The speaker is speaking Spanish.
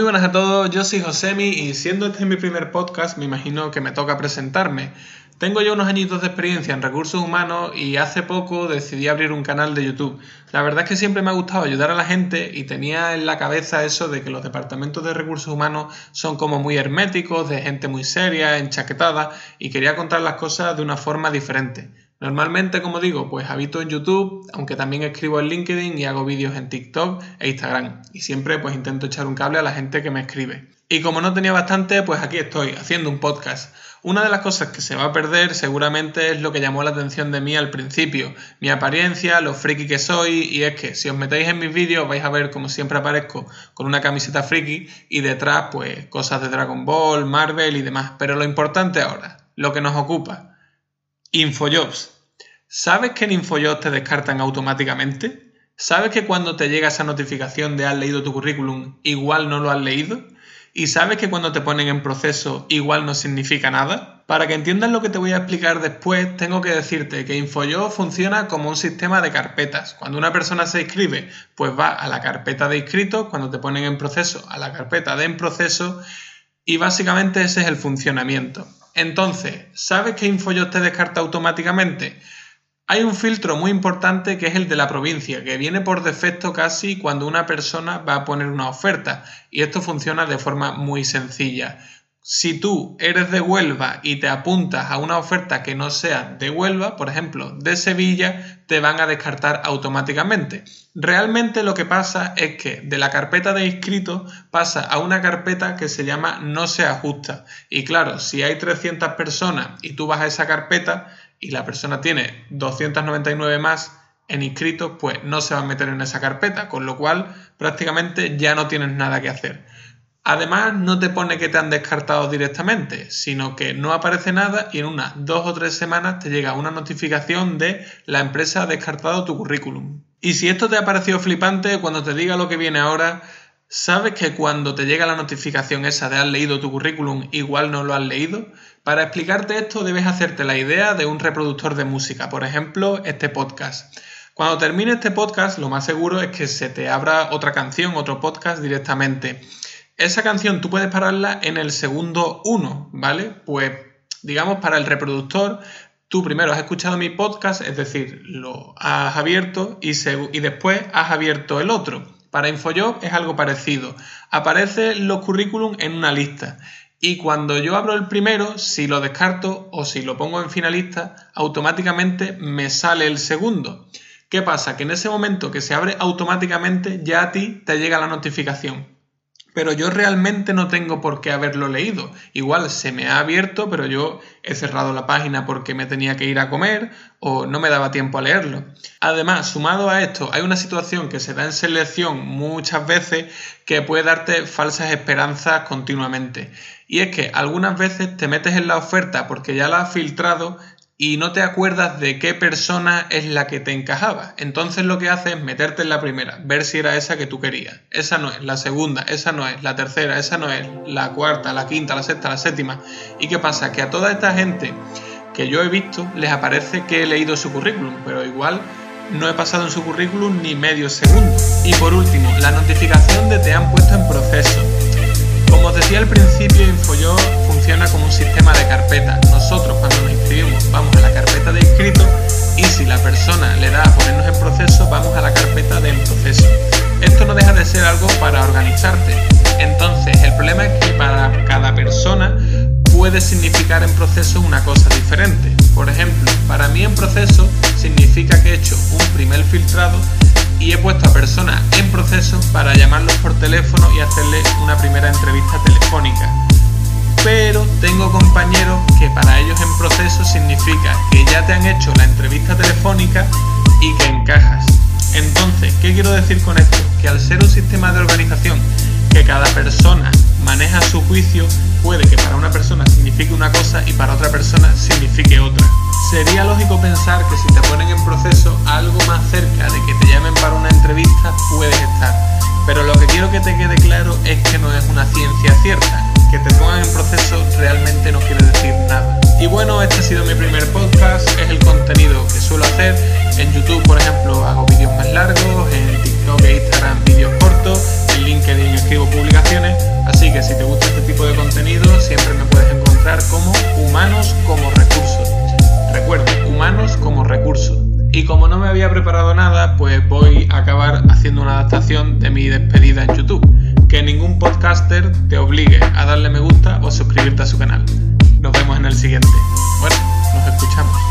Muy buenas a todos, yo soy Josemi y siendo este mi primer podcast me imagino que me toca presentarme. Tengo ya unos añitos de experiencia en recursos humanos y hace poco decidí abrir un canal de YouTube. La verdad es que siempre me ha gustado ayudar a la gente y tenía en la cabeza eso de que los departamentos de recursos humanos son como muy herméticos, de gente muy seria, enchaquetada y quería contar las cosas de una forma diferente. Normalmente, como digo, pues habito en YouTube, aunque también escribo en LinkedIn y hago vídeos en TikTok e Instagram. Y siempre pues intento echar un cable a la gente que me escribe. Y como no tenía bastante, pues aquí estoy, haciendo un podcast. Una de las cosas que se va a perder seguramente es lo que llamó la atención de mí al principio, mi apariencia, lo friki que soy, y es que si os metéis en mis vídeos vais a ver como siempre aparezco con una camiseta friki y detrás pues cosas de Dragon Ball, Marvel y demás. Pero lo importante ahora, lo que nos ocupa, Infojobs. ¿Sabes que en Infojobs te descartan automáticamente? ¿Sabes que cuando te llega esa notificación de has leído tu currículum, igual no lo has leído? ¿Y sabes que cuando te ponen en proceso, igual no significa nada? Para que entiendas lo que te voy a explicar después, tengo que decirte que InfoJobs funciona como un sistema de carpetas. Cuando una persona se inscribe, pues va a la carpeta de inscritos, cuando te ponen en proceso, a la carpeta de en proceso, y básicamente ese es el funcionamiento. Entonces, ¿sabes qué InfoJobs te descarta automáticamente? Hay un filtro muy importante que es el de la provincia, que viene por defecto casi cuando una persona va a poner una oferta. Y esto funciona de forma muy sencilla si tú eres de Huelva y te apuntas a una oferta que no sea de Huelva, por ejemplo, de Sevilla, te van a descartar automáticamente. Realmente lo que pasa es que de la carpeta de inscritos pasa a una carpeta que se llama no se ajusta. Y claro, si hay 300 personas y tú vas a esa carpeta y la persona tiene 299 más en inscritos, pues no se va a meter en esa carpeta, con lo cual prácticamente ya no tienes nada que hacer. Además, no te pone que te han descartado directamente, sino que no aparece nada y en unas dos o tres semanas te llega una notificación de la empresa ha descartado tu currículum. Y si esto te ha parecido flipante, cuando te diga lo que viene ahora, ¿sabes que cuando te llega la notificación esa de has leído tu currículum, igual no lo has leído? Para explicarte esto debes hacerte la idea de un reproductor de música, por ejemplo, este podcast. Cuando termine este podcast, lo más seguro es que se te abra otra canción, otro podcast directamente. Esa canción tú puedes pararla en el segundo 1, ¿vale? Pues digamos para el reproductor, tú primero has escuchado mi podcast, es decir, lo has abierto y, y después has abierto el otro. Para InfoJob es algo parecido. Aparecen los currículum en una lista. Y cuando yo abro el primero, si lo descarto o si lo pongo en finalista, automáticamente me sale el segundo. ¿Qué pasa? Que en ese momento que se abre automáticamente ya a ti te llega la notificación pero yo realmente no tengo por qué haberlo leído. Igual se me ha abierto, pero yo he cerrado la página porque me tenía que ir a comer o no me daba tiempo a leerlo. Además, sumado a esto, hay una situación que se da en selección muchas veces que puede darte falsas esperanzas continuamente. Y es que algunas veces te metes en la oferta porque ya la has filtrado y no te acuerdas de qué persona es la que te encajaba. Entonces lo que haces es meterte en la primera, ver si era esa que tú querías. Esa no es, la segunda, esa no es, la tercera, esa no es, la cuarta, la quinta, la sexta, la séptima. ¿Y qué pasa? Que a toda esta gente que yo he visto les aparece que he leído su currículum, pero igual no he pasado en su currículum ni medio segundo. Y por último, la notificación de te han puesto en proceso. Como os decía al principio, InfoYo funciona como un sistema organizarte. Entonces, el problema es que para cada persona puede significar en proceso una cosa diferente. Por ejemplo, para mí en proceso significa que he hecho un primer filtrado y he puesto a personas en proceso para llamarlos por teléfono y hacerles una primera entrevista telefónica. Pero tengo compañeros que para ellos en proceso significa que ya te han hecho la entrevista telefónica decir con esto? Que al ser un sistema de organización que cada persona maneja su juicio, puede que para una persona signifique una cosa y para otra persona signifique otra. Sería lógico pensar que si te ponen en proceso algo más cerca de que te llamen para una entrevista, puedes estar. Pero lo que quiero que te quede claro es que no es una ciencia cierta. Que te pongan en proceso realmente no quiere decir nada. Y bueno, este ha sido mi primer podcast, es el contenido que suelo hacer. En YouTube, por ejemplo, hago largos, en TikTok e Instagram vídeos cortos, en LinkedIn escribo publicaciones, así que si te gusta este tipo de contenido siempre me puedes encontrar como humanos como recursos. Recuerda, humanos como recursos. Y como no me había preparado nada, pues voy a acabar haciendo una adaptación de mi despedida en YouTube. Que ningún podcaster te obligue a darle me gusta o suscribirte a su canal. Nos vemos en el siguiente. Bueno, nos escuchamos.